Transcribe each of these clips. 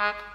Mm-hmm.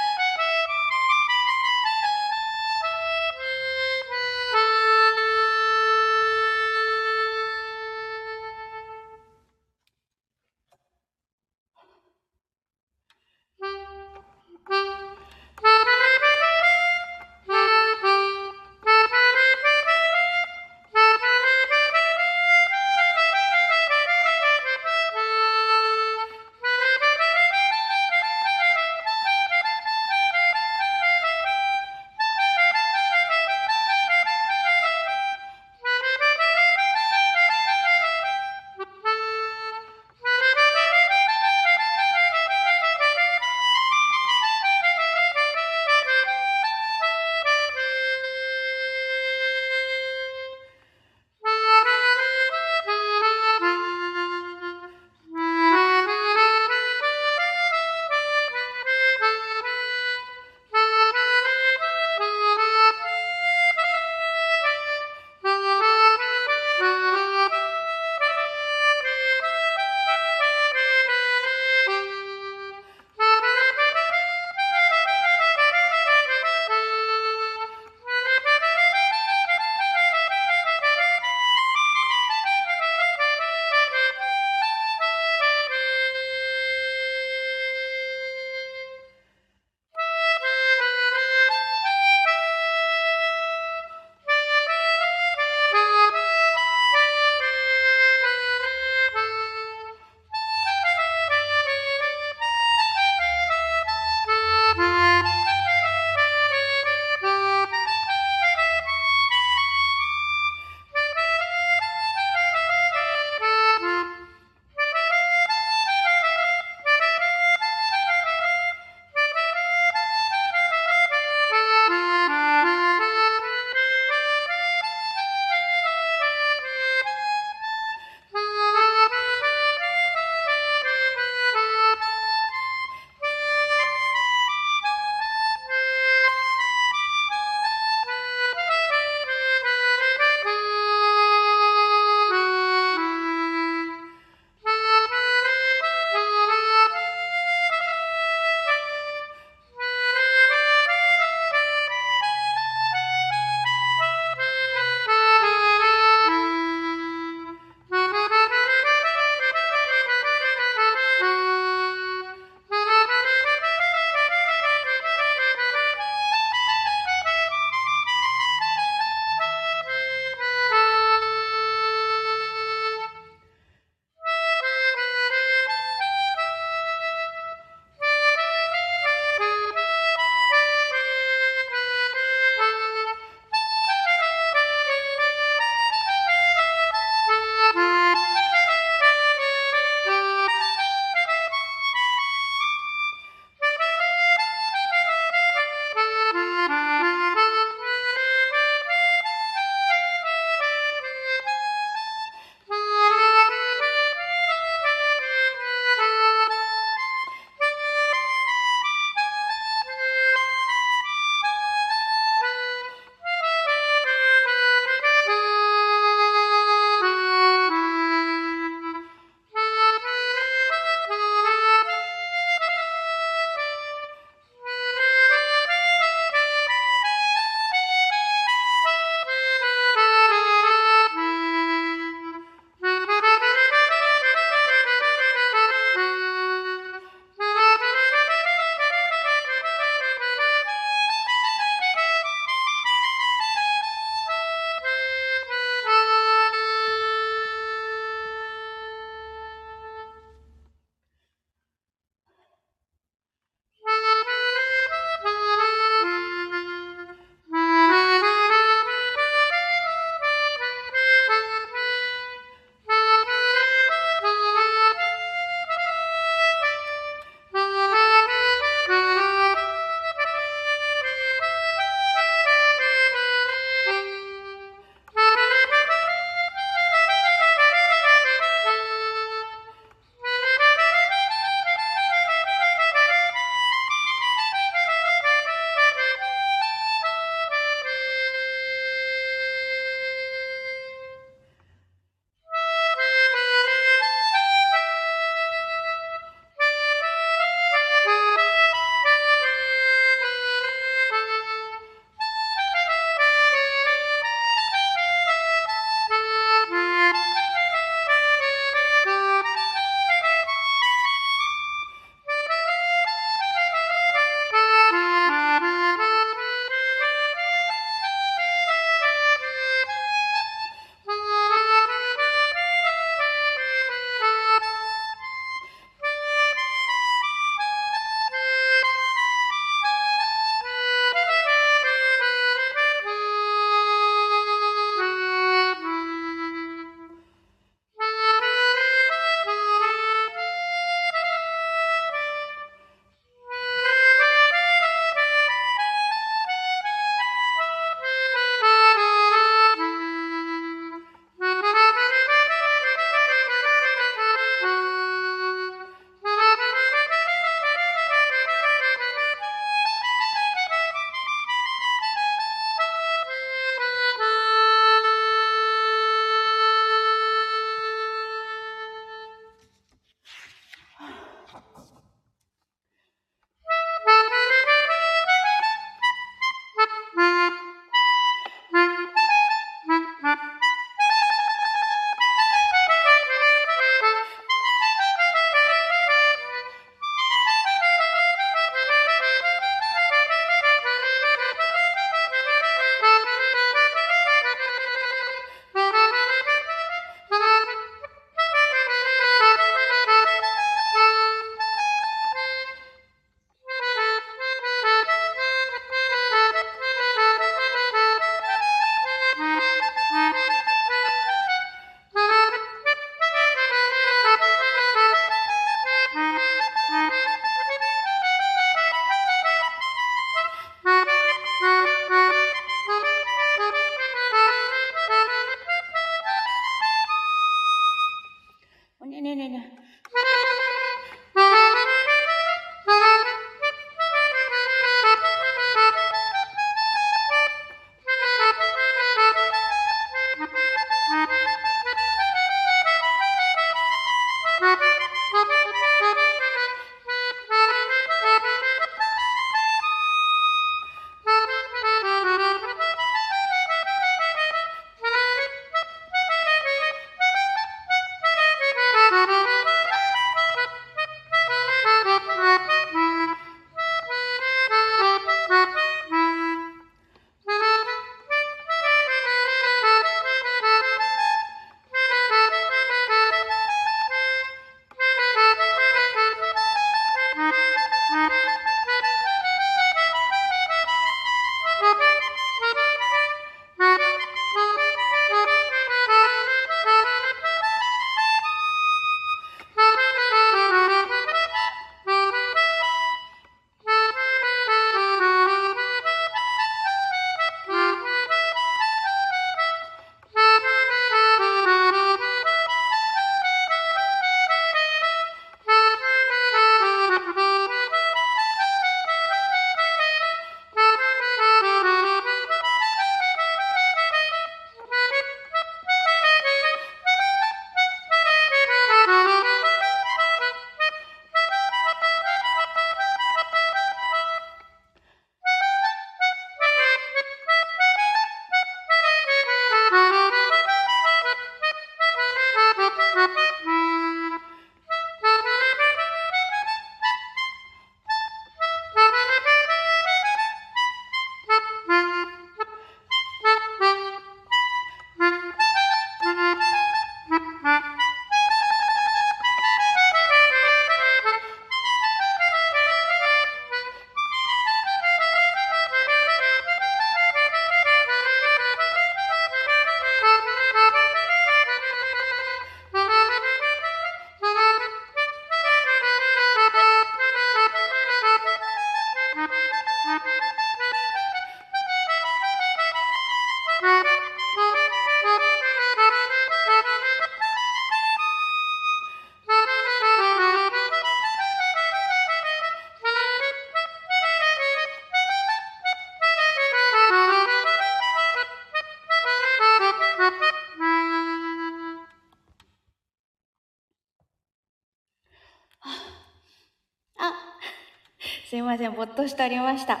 ません、ぼっとしておりました。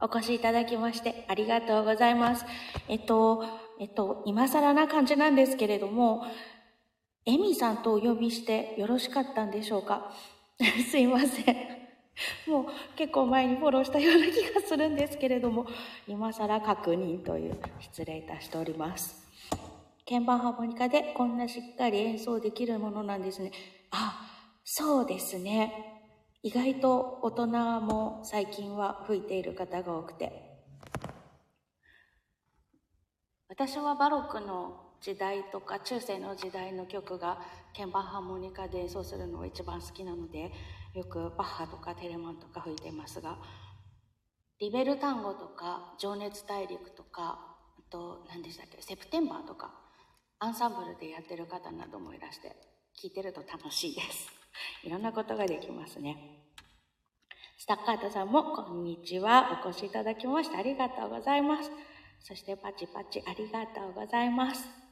お越しいただきましてありがとうございます。えっと、えっと、今更な感じなんですけれども、エミさんとお呼びしてよろしかったんでしょうか？すいません。もう結構前にフォローしたような気がするんですけれども、今更確認という失礼いたしております。鍵盤ハーモニカでこんなしっかり演奏できるものなんですね。あ、そうですね。意外と大人も最近は吹いている方が多くて。私はバロックの時代とか中世の時代の曲が鍵盤ハーモニカで演奏するのが一番好きなのでよくバッハとかテレマンとか吹いてますがリベル単語とか情熱大陸とかあと何でしたっけセプテンバーとかアンサンブルでやってる方などもいらして聞いてると楽しいです いろんなことができますねスタッカートさんもこんにちはお越しいただきましてありがとうございますそしてパチパチありがとうございます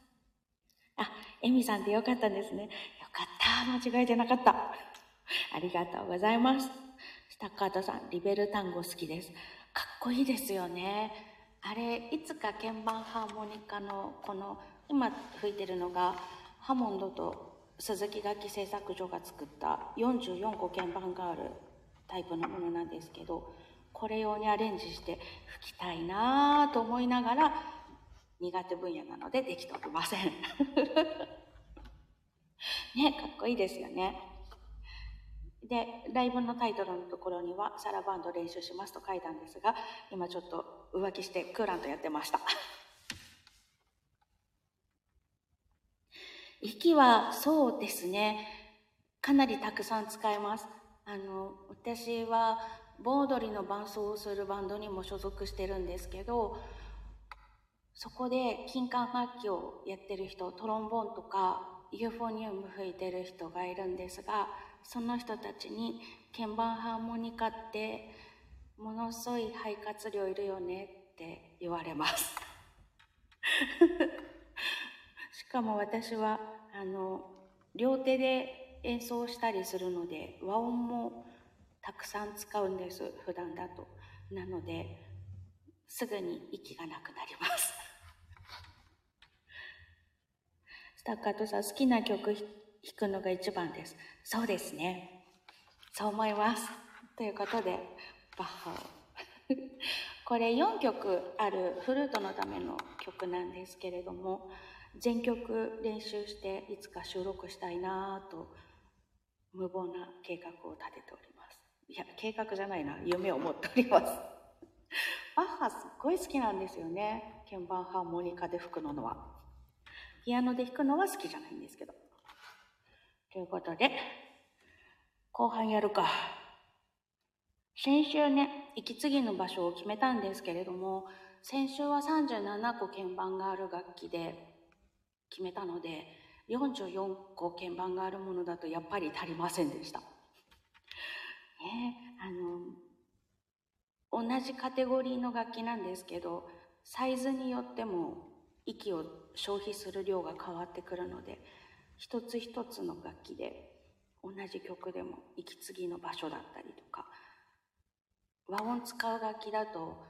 あ、エミさんでよかったんですね。よかった。間違えてなかった。ありがとうございます。スタッカートさん、リベル単語好きです。かっこいいですよね。あれ、いつか鍵盤ハーモニカのこの、今吹いてるのが、ハモンドと鈴木楽器製作所が作った44個鍵盤があるタイプのものなんですけど、これ用にアレンジして吹きたいなぁと思いながら、苦手分野なのでできておりません。ね、かっこいいですよね。で、ライブのタイトルのところには、サラバンド練習しますと書いたんですが、今ちょっと浮気してクーラントやってました。息はそうですね、かなりたくさん使えます。あの、私は盆踊りの伴奏をするバンドにも所属してるんですけど、そこで金管楽器をやってる人、トロンボーンとかユーフォニウム吹いてる人がいるんですが、その人たちに鍵盤ハーモニカってものすごい肺活量いるよねって言われます。しかも私はあの両手で演奏したりするので和音もたくさん使うんです普段だと。なのですぐに息がなくなります。スタッカートさん好きな曲弾くのが一番です。そうですね。そう思います。ということでバッハを。これ4曲あるフルートのための曲なんですけれども全曲練習していつか収録したいなぁと無謀な計画を立てております。いや計画じゃないな。夢を持っております。バッハすっごい好きなんですよね。鍵盤ハーモニカで吹くのは。ピアノで弾くのは好きじゃないんですけど。ということで後半やるか。先週ね息継ぎの場所を決めたんですけれども先週は37個鍵盤がある楽器で決めたので44個鍵盤があるものだとやっぱり足りませんでした。ねあの同じカテゴリーの楽器なんですけどサイズによっても息を消費する量が変わってくるので一つ一つの楽器で同じ曲でも息継ぎの場所だったりとか和音使う楽器だと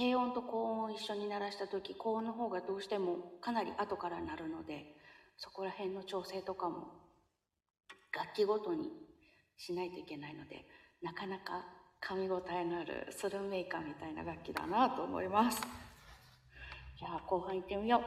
低音と高音を一緒に鳴らした時高音の方がどうしてもかなり後から鳴るのでそこら辺の調整とかも楽器ごとにしないといけないのでなかなか噛み応えのあるスルメーカーみたいな楽器だなと思います。じゃあ後半いってみよう。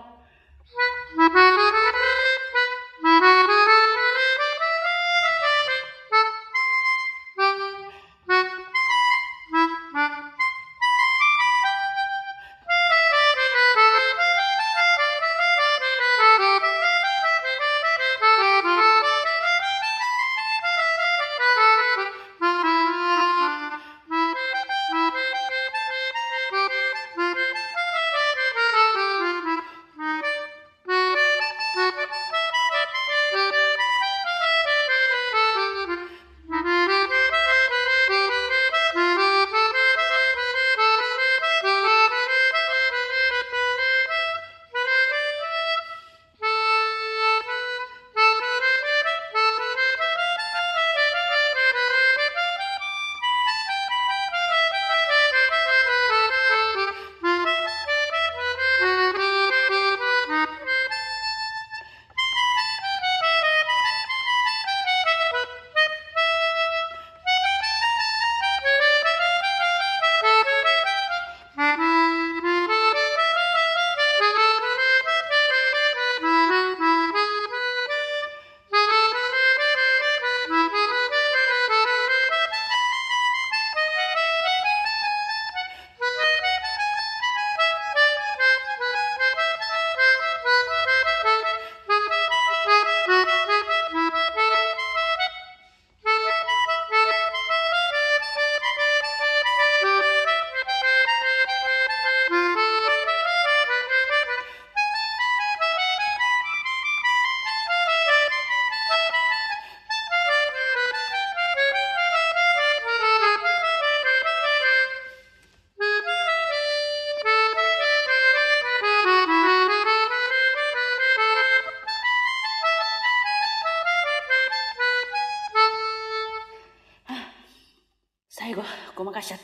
最後、ごまかしちゃっ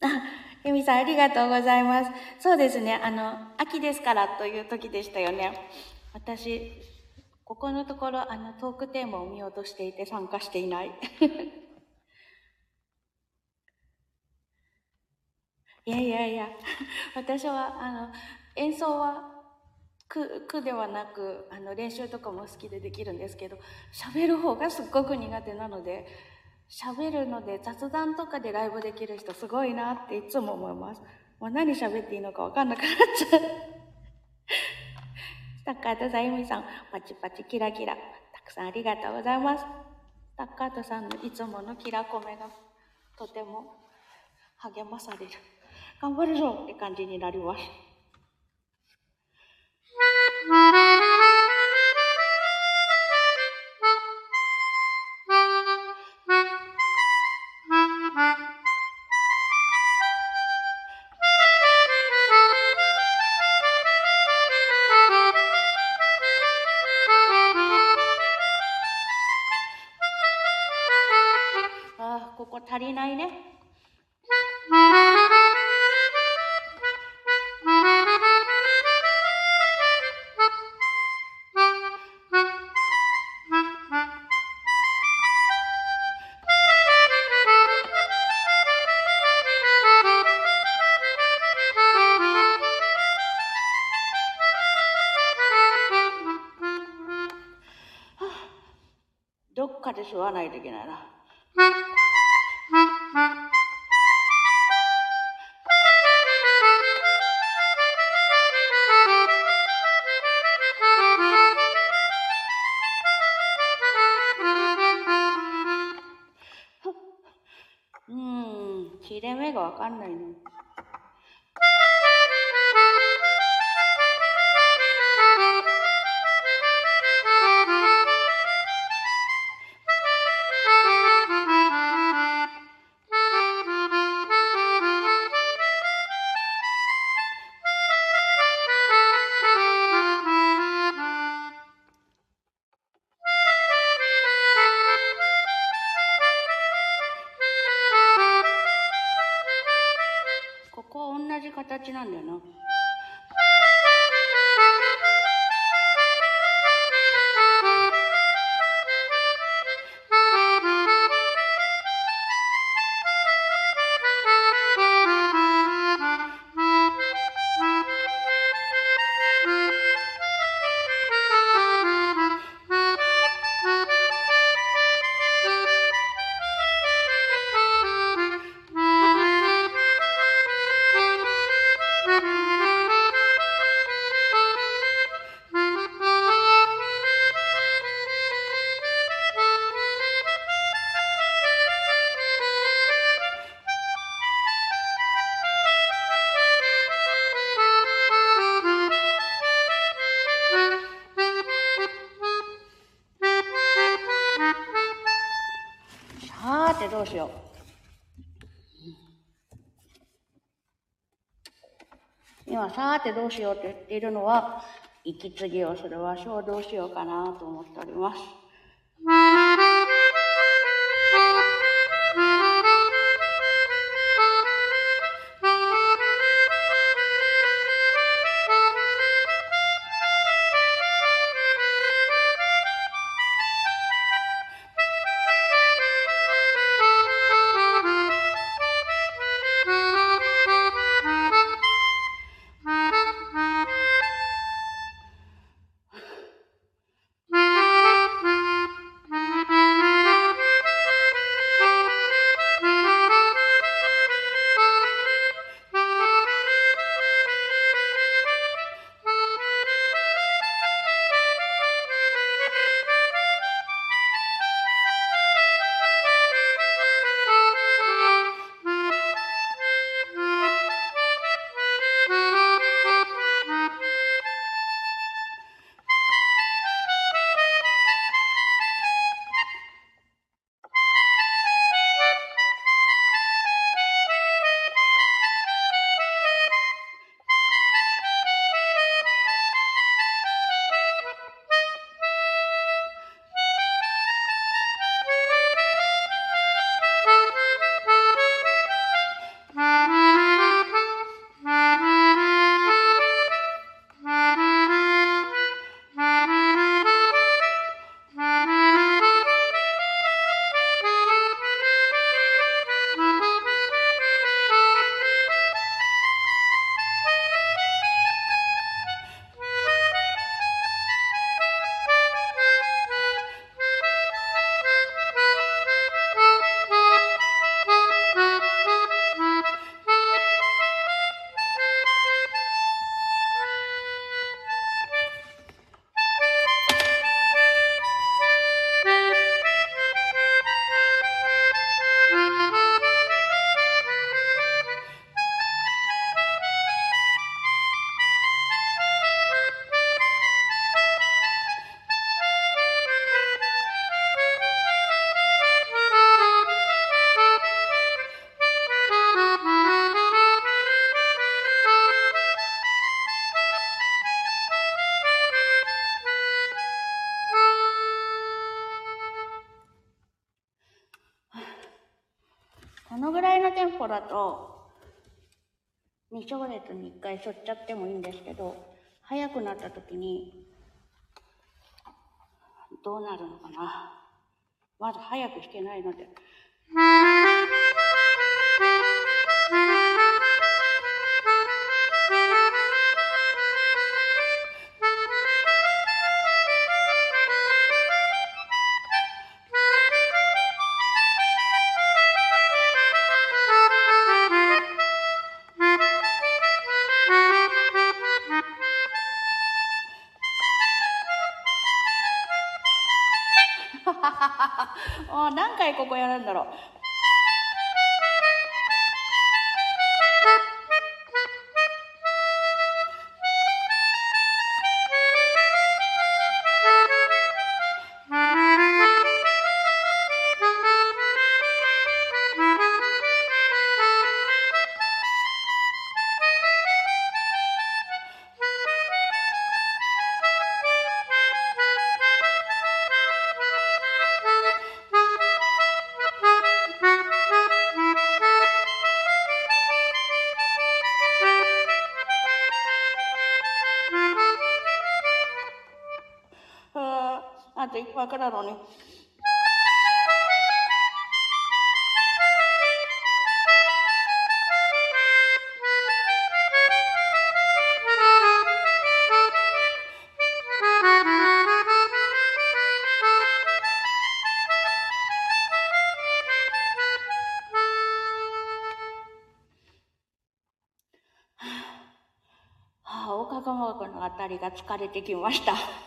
た。あ、ゆみさんありがとうございます。そうですね、あの、秋ですからという時でしたよね。私、ここのところ、あの、トークテーマを見ようとしていて参加していない。いやいやいや、私は、あの、演奏は苦苦ではなくあの練習とかも好きでできるんですけど喋る方がすっごく苦手なので喋るので雑談とかでライブできる人すごいなっていつも思います。もう何喋っていいのかわかんなくなっちゃう。タッカートさん、ユミさん、パチパチキラキラ、たくさんありがとうございます。タッカートさんのいつものキラコメがとても励まされる。頑張るぞって感じになります。Ha ha ha. わないといけないな。さーてどうしようって言っているのは、息継ぎをする場所をどうしようかなと思っております。だと、2小節に1回しょっちゃってもいいんですけど、早くなった時に、どうなるのかな。まず早く弾けないので。何回ここやるんだろう。ー あと一泊なのに。川区のあたりが疲れてきました。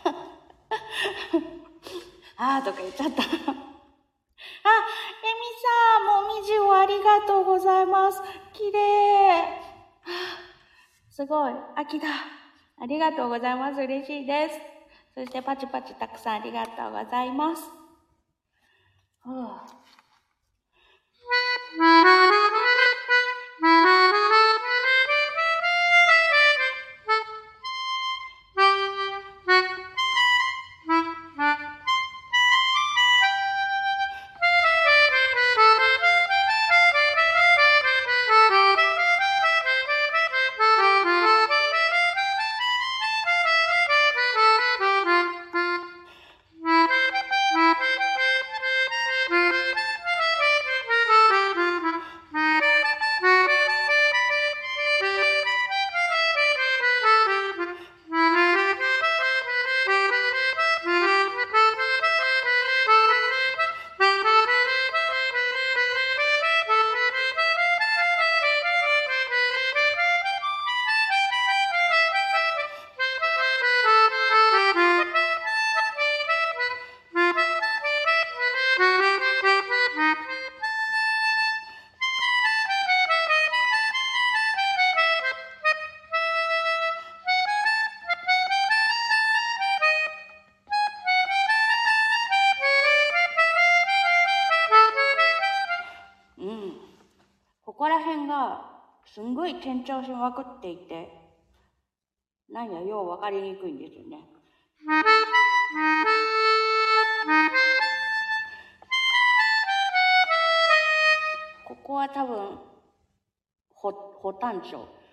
あーとか言っちゃった。あ、エミさん、もみじをありがとうございます。綺麗。あすごい、秋だ。ありがとうございます。嬉しいです。そしてパチパチたくさんありがとうございます。ごい転調しまくっていて、何や、よう分かりにくいんですよね。ここは多分、ほ、補単調。えみさ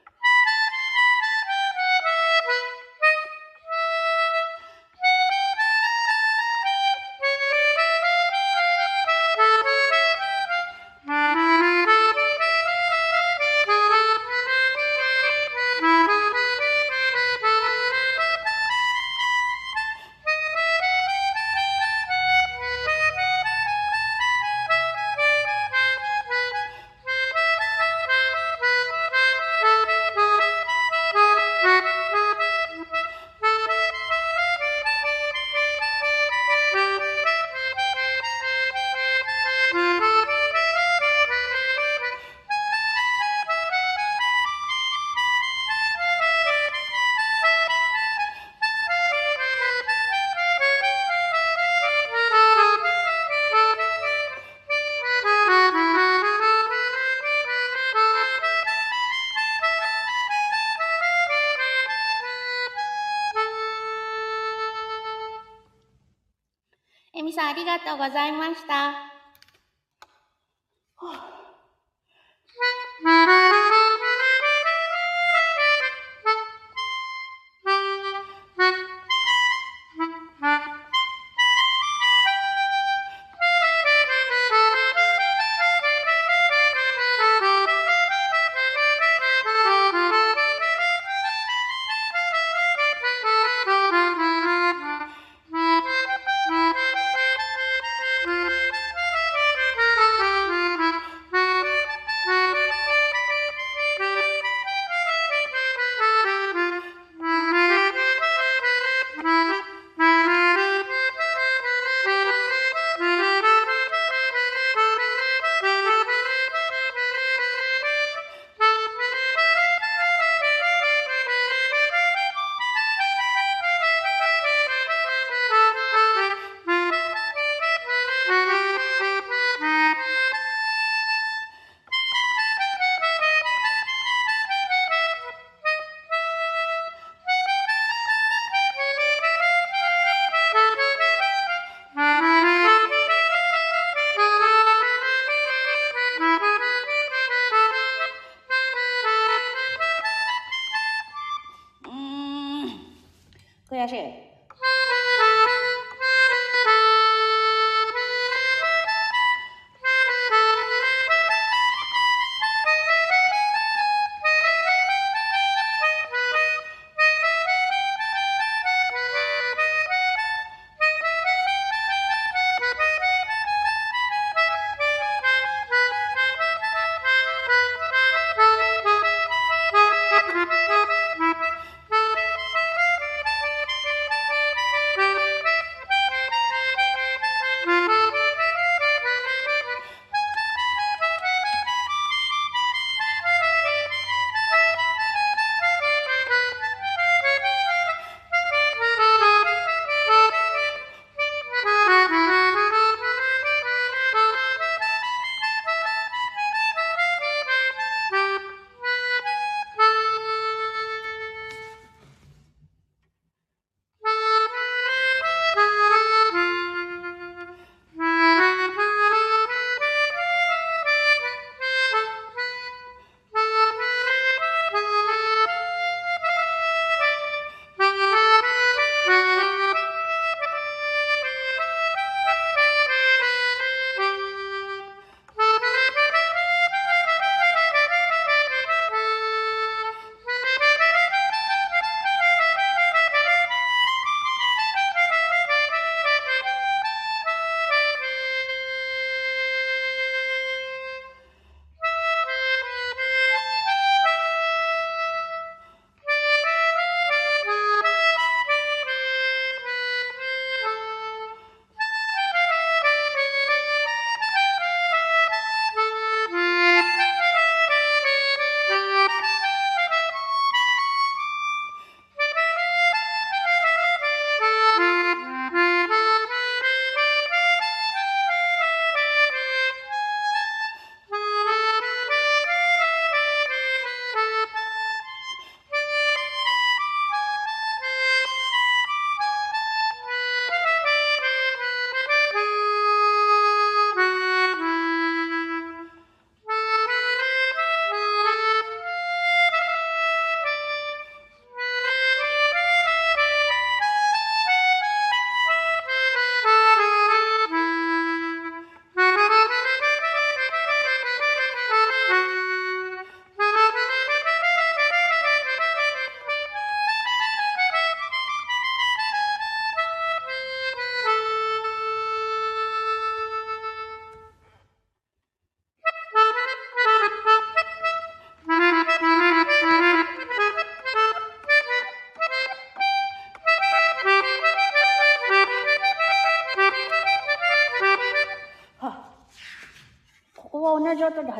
ありがとうございました。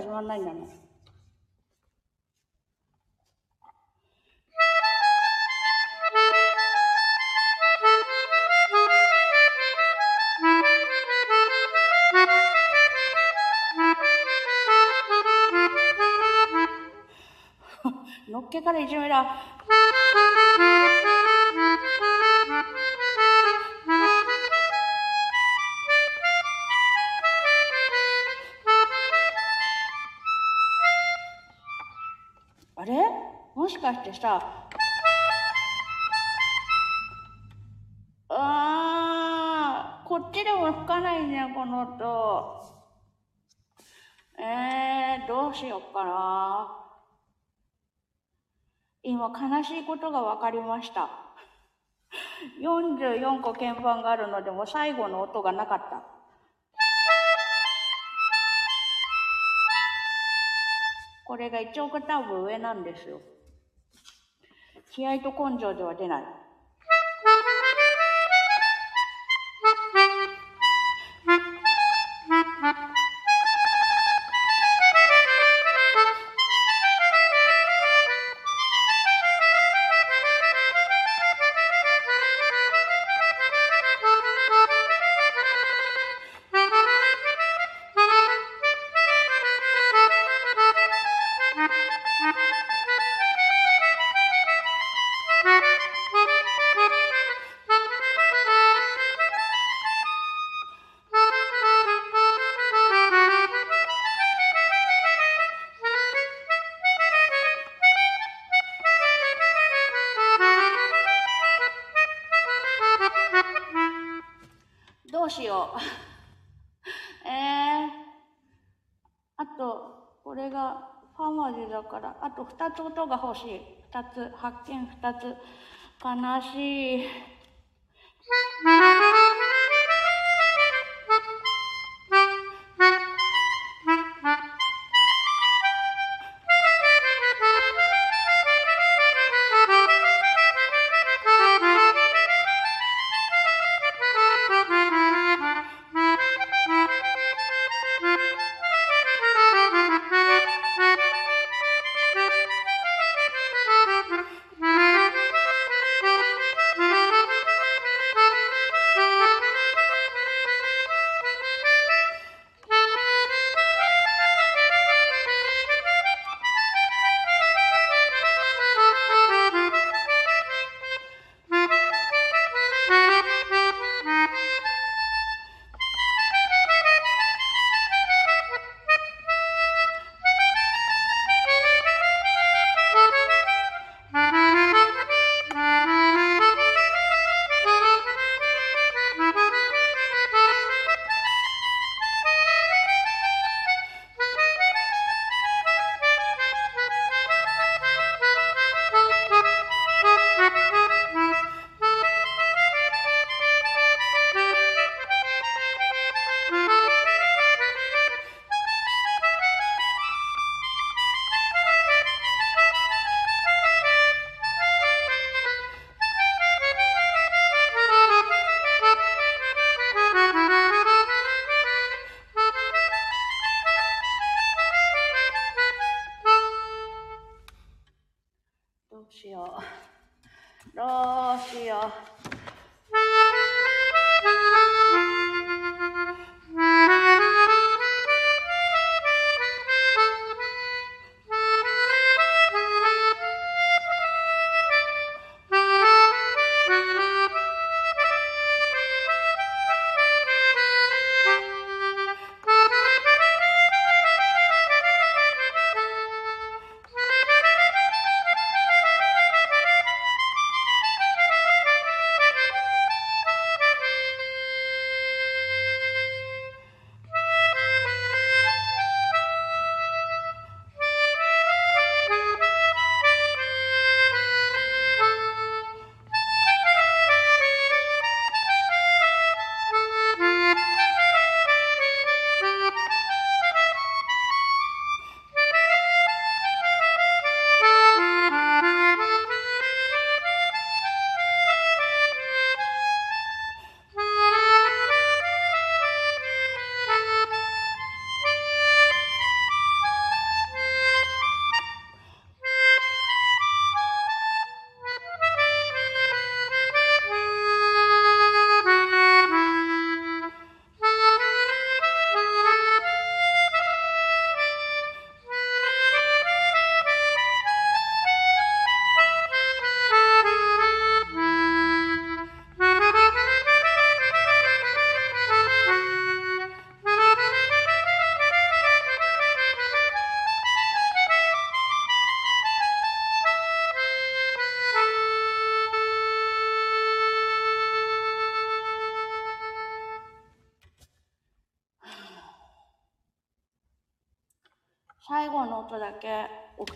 始まらないんだね。のっけからいじめだ。かしてさ、あー、こっちでも吹かないね、この音。えー、どうしよっかな。今、悲しいことが分かりました。44個鍵盤があるのでも最後の音がなかった。これが1オクターブ上なんですよ。気合と根性では出ない。2つ音が欲しい。2つ、発見2つ。悲しい。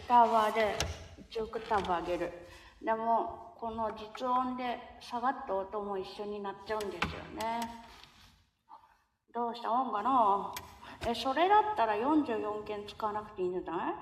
タワーで1オクター上げる。でも、この実音で下がった音も一緒になっちゃうんですよね。どうしたもんかな？え、それだったら44件使わなくていいんじゃない？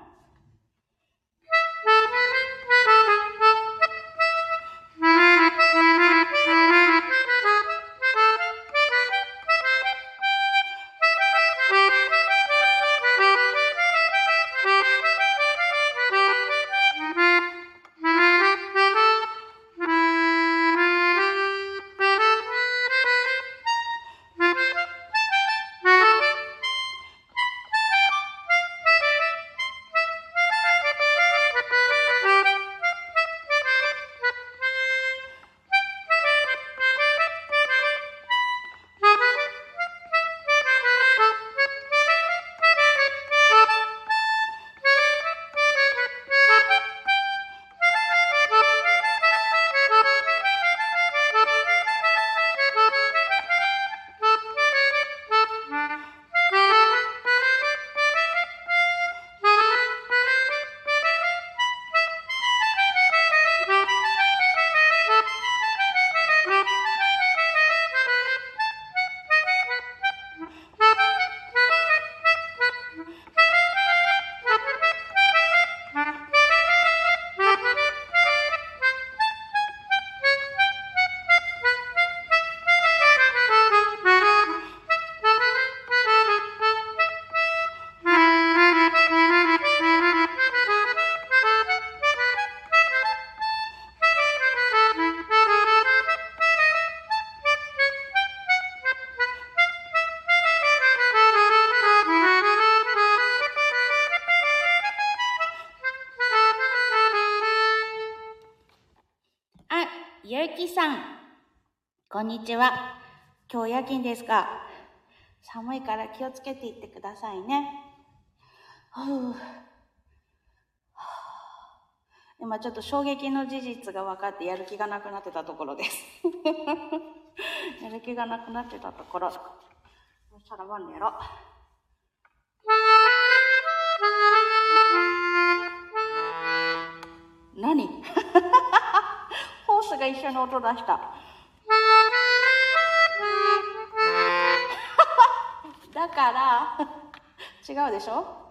こんにちは。今日夜勤ですが、寒いから気をつけていってくださいね。ふう今ちょっと衝撃の事実が分かってやる気がなくなってたところです。やる気がなくなってたところ。そしたらワンやろう。何？ホースが一緒に音出した。から、違うでしょ？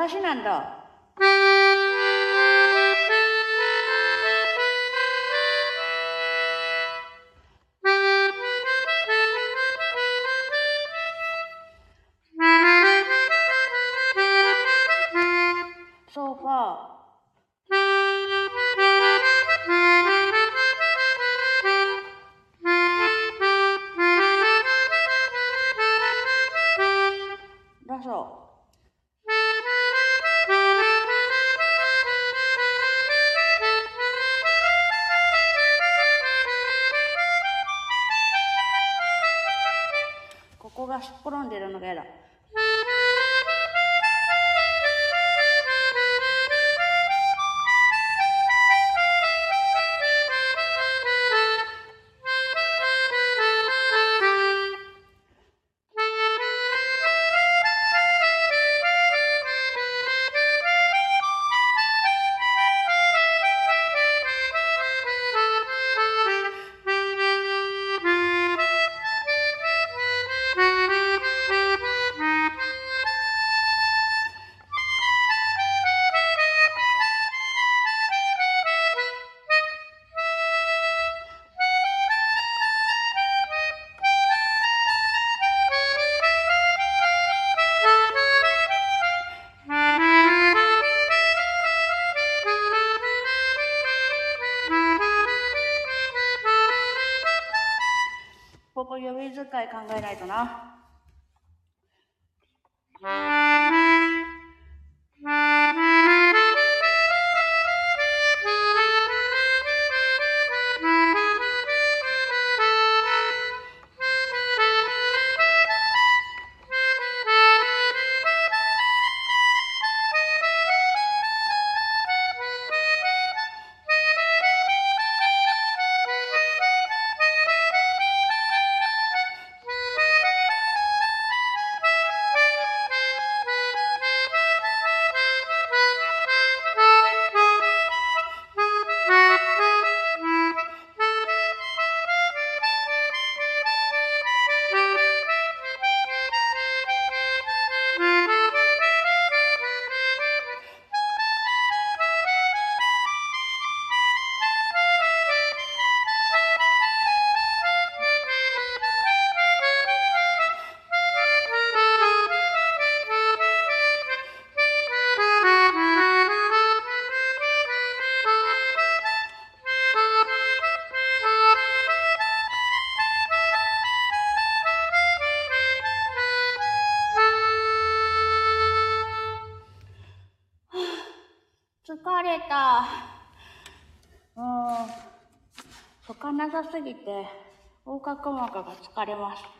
話なんだ。 하나. すぎて、横隔膜が疲れます。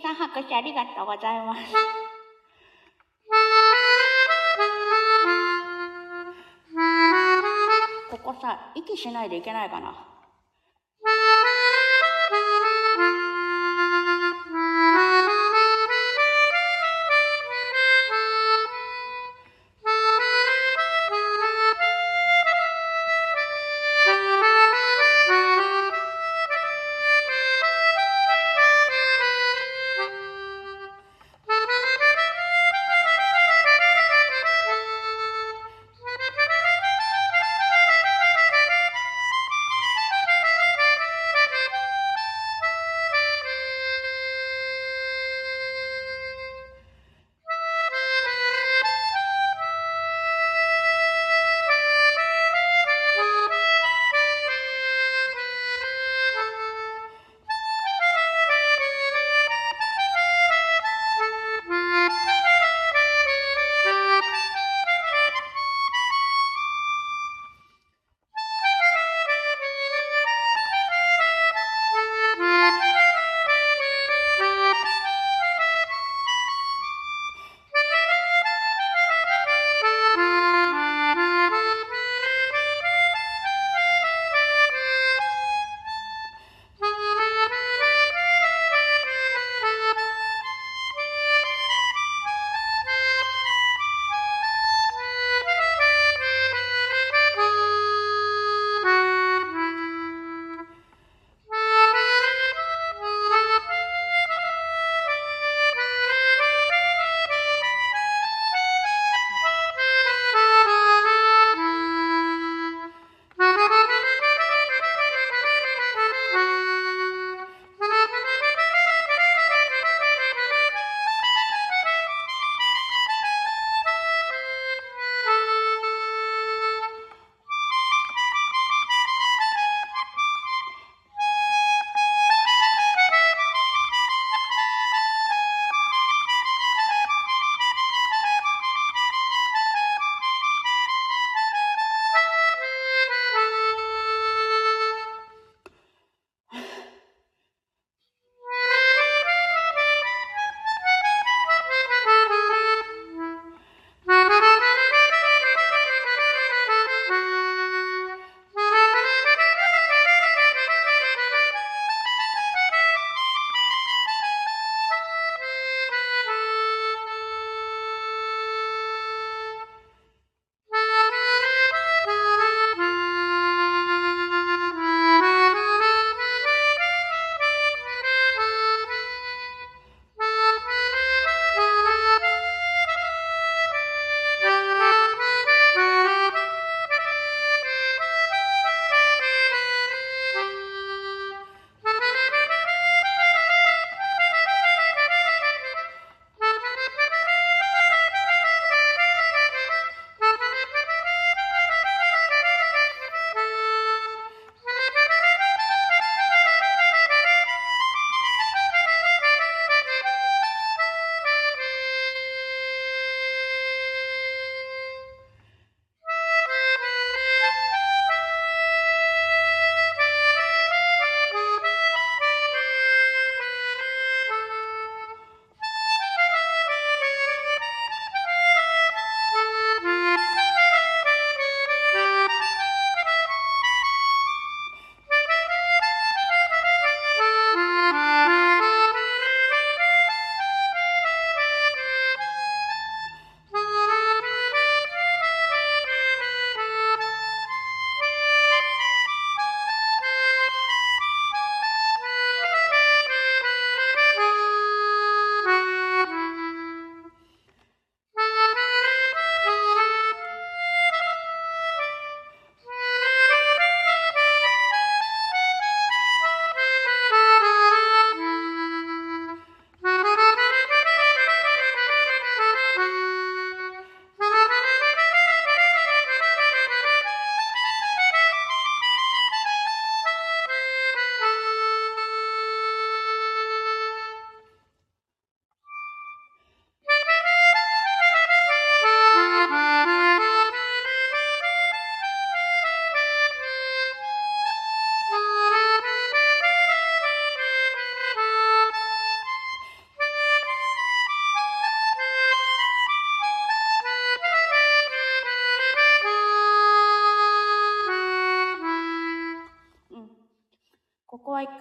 さん拍手ありがとうございます。ここさ、息しないでいけないかな。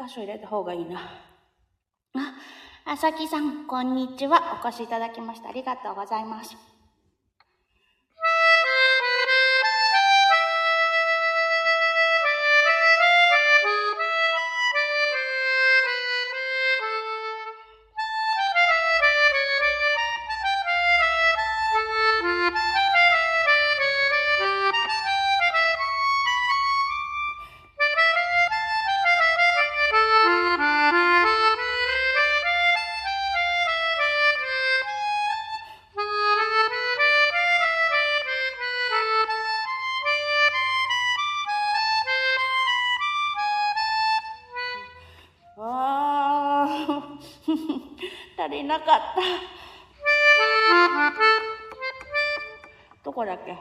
箇所入れた方がいいな。あ、あさきさん、こんにちは。お越しいただきましたありがとうございます。足りなかった。どこだっけ？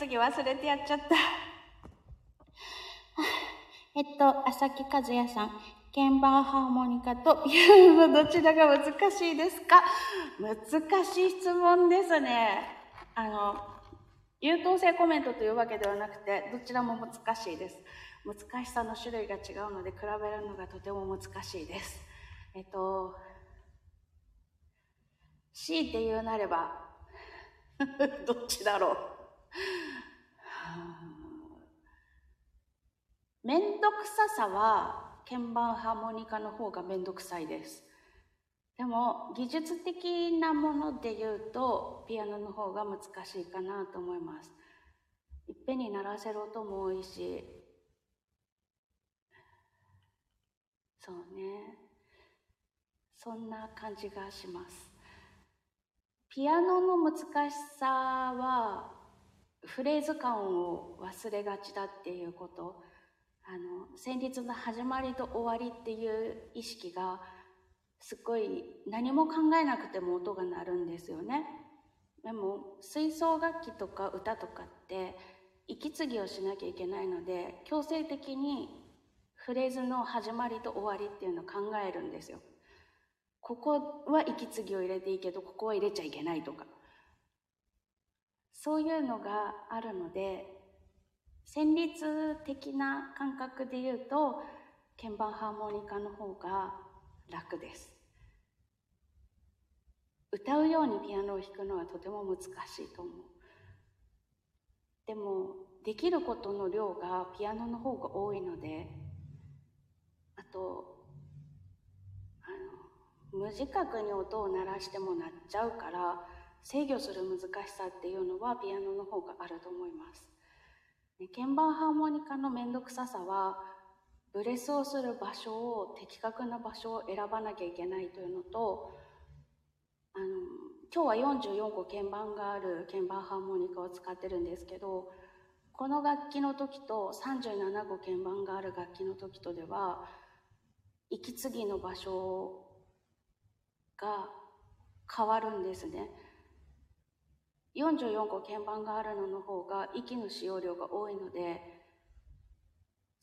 息継ぎ忘れてやっちゃった。えっと、浅木和也さん。鍵盤ハーモニカとピアノの どちらが難しいですか？難しい質問ですね。あの、優等生コメントというわけではなくて、どちらも難しいです。難しさの種類が違うので、比べるのがとても難しいです。えっと、強いて言うなれば、どっちだろう？めんどくささは鍵盤ハーモニカの方がめんどくさいです。でも技術的なもので言うとピアノの方が難しいかなと思います。いっぺんに鳴らせる音も多いし、そうね。そんな感じがします。ピアノの難しさはフレーズ感を忘れがちだっていうことあの旋律の始まりと終わりっていう意識がすっごい何も考えなくても音が鳴るんですよねでも吹奏楽器とか歌とかって息継ぎをしなきゃいけないので強制的にフフレーズの始まりと終わりっていうのを考えるんですよ。ここは息継ぎを入れていいけど、ここは入れちゃいけないとか。そういうのがあるので、旋律的な感覚で言うと、鍵盤ハーモニカの方が楽です。歌うようにピアノを弾くのはとても難しいと思う。でも、できることの量がピアノの方が多いので、あと、あの、無自覚に音を鳴らしても鳴っちゃうから、制御する難しさっていうのはピアノの方があると思います。鍵盤ハーモニカの面倒くささは、ブレスをする場所を、的確な場所を選ばなきゃいけないというのと、あの、今日は44個鍵盤がある鍵盤ハーモニカを使ってるんですけど、この楽器の時と37個鍵盤がある楽器の時とでは、息継ぎの場所が変わるんですね。44個鍵盤があるのの方が息の使用量が多いので、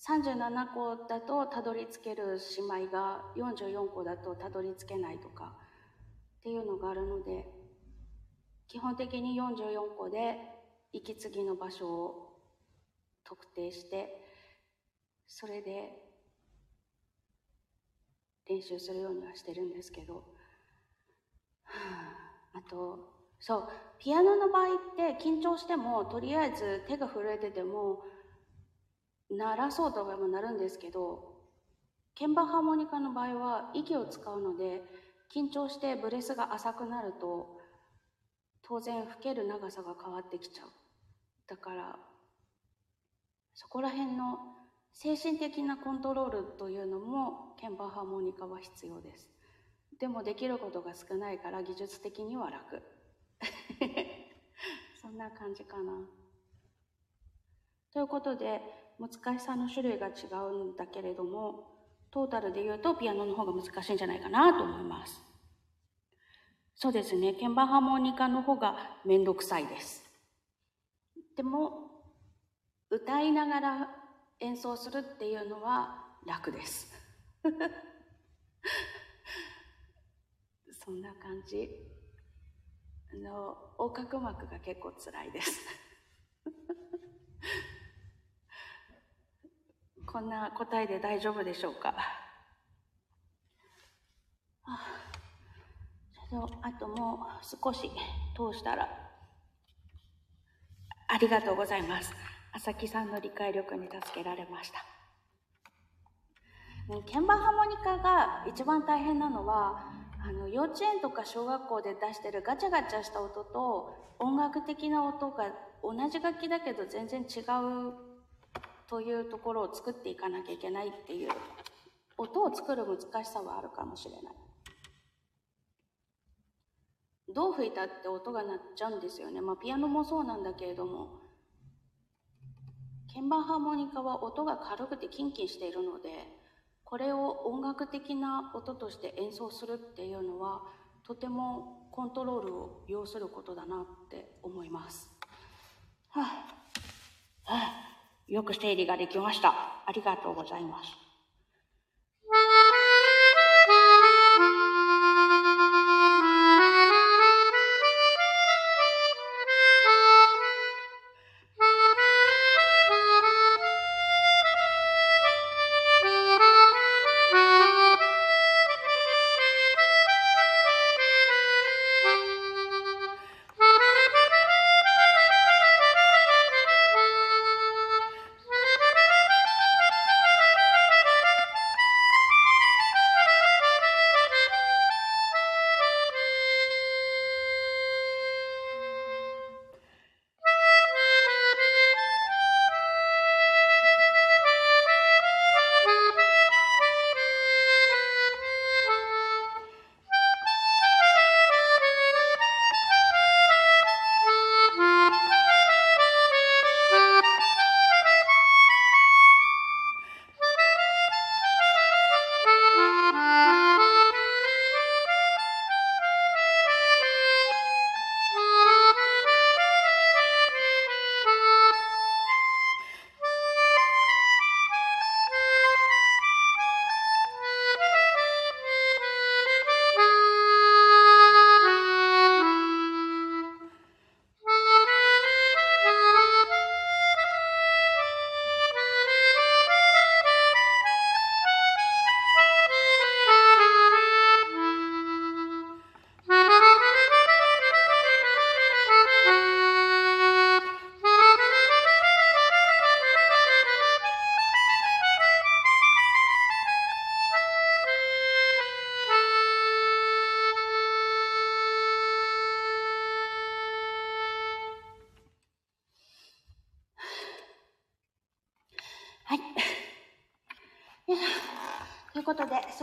37個だとたどり着ける姉妹が44個だとたどり着けないとかっていうのがあるので、基本的に44個で息継ぎの場所を特定して、それで練習するようにはしてるんですけど、あと、そう、ピアノの場合って緊張しても、とりあえず手が震えてても、鳴らそうと思えば鳴るんですけど、鍵盤ハーモニカの場合は息を使うので、緊張してブレスが浅くなると、当然吹ける長さが変わってきちゃう。だから、そこら辺の精神的なコントロールというのも鍵盤ハーモニカは必要です。でもできることが少ないから技術的には楽。そんな感じかな。ということで、難しさの種類が違うんだけれども、トータルで言うとピアノの方が難しいんじゃないかなと思います。そうですね、鍵盤ハーモニカの方がめんどくさいです。でも、歌いながら演奏するっていうのは楽です。そんな感じ。あの、横隔膜が結構辛いです。こんな答えで大丈夫でしょうか？ああともう少し通したら、ありがとうございます。朝木さんの理解力に助けられました。鍵盤ハーモニカが一番大変なのは、あの幼稚園とか小学校で出してるガチャガチャした音と音楽的な音が同じ楽器だけど全然違うというところを作っていかなきゃいけないっていう音を作る難しさはあるかもしれない。どう吹いたって音が鳴っちゃうんですよね。まあピアノもそうなんだけれども鍵盤ハーモニカは音が軽くてキンキンしているのでこれを音楽的な音として演奏するっていうのはとてもコントロールを要することだなって思います。はあ、はあ、よく整理ができました。ありがとうございます。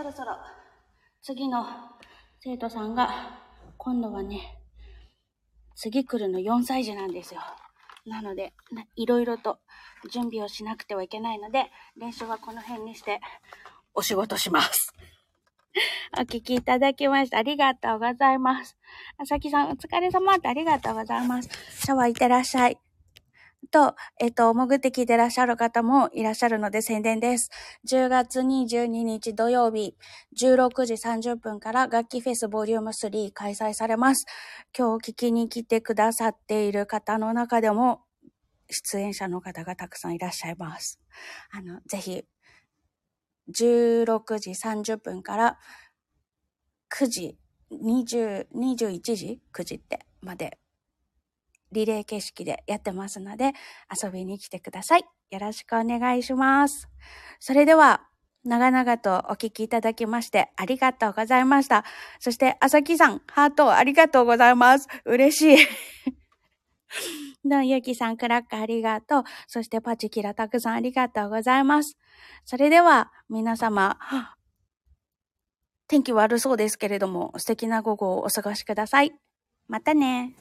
ろそろ次の生徒さんが、今度はね、次来るの4歳児なんですよ。なので、いろいろと準備をしなくてはいけないので、練習はこの辺にしてお仕事します。お聞きいただきましてありがとうございます。あさきさん、お疲れ様ってありがとうございます。シャワーいってらっしゃい。と、えっと、潜って聞いてらっしゃる方もいらっしゃるので宣伝です。10月22日土曜日、16時30分から楽器フェスボリューム3開催されます。今日聞きに来てくださっている方の中でも、出演者の方がたくさんいらっしゃいます。あの、ぜひ、16時30分から9時、20、21時 ?9 時ってまでリレー形式でやってますので、遊びに来てください。よろしくお願いします。それでは、長々とお聞きいただきましてありがとうございました。そして、あさきさん、ハートありがとうございます。嬉しい。のゆきさん、クラッカーありがとう。そして、パチキラたくさんありがとうございます。それでは、皆様、天気悪そうですけれども、素敵な午後をお過ごしください。またね。